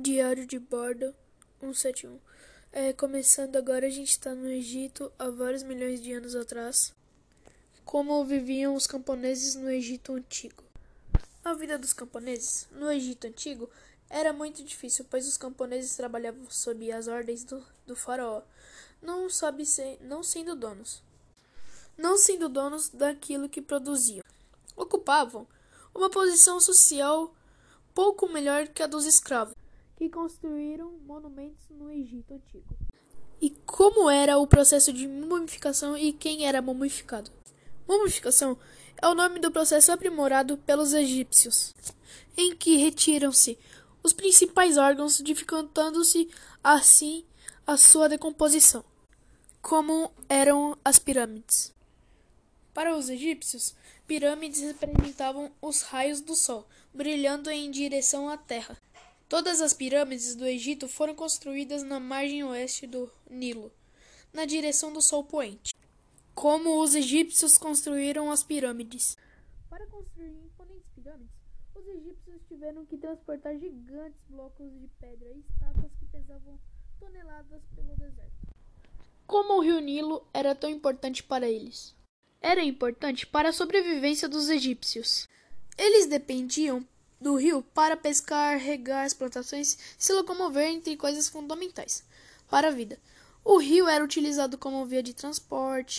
Diário de bordo 171. É, começando agora, a gente está no Egito há vários milhões de anos atrás. Como viviam os camponeses no Egito Antigo? A vida dos camponeses no Egito Antigo era muito difícil, pois os camponeses trabalhavam sob as ordens do, do faraó, não, sabe se, não sendo donos. Não sendo donos daquilo que produziam. Ocupavam uma posição social pouco melhor que a dos escravos que construíram monumentos no Egito Antigo. E como era o processo de mumificação e quem era mumificado? Mumificação é o nome do processo aprimorado pelos egípcios, em que retiram-se os principais órgãos, dificultando-se assim a sua decomposição, como eram as pirâmides. Para os egípcios, pirâmides representavam os raios do sol, brilhando em direção à terra. Todas as pirâmides do Egito foram construídas na margem oeste do Nilo, na direção do sol poente. Como os egípcios construíram as pirâmides? Para construir imponentes pirâmides, os egípcios tiveram que transportar gigantes blocos de pedra e estátuas que pesavam toneladas pelo deserto. Como o rio Nilo era tão importante para eles? Era importante para a sobrevivência dos egípcios. Eles dependiam do rio para pescar, regar as plantações se locomover entre coisas fundamentais para a vida. O rio era utilizado como via de transporte,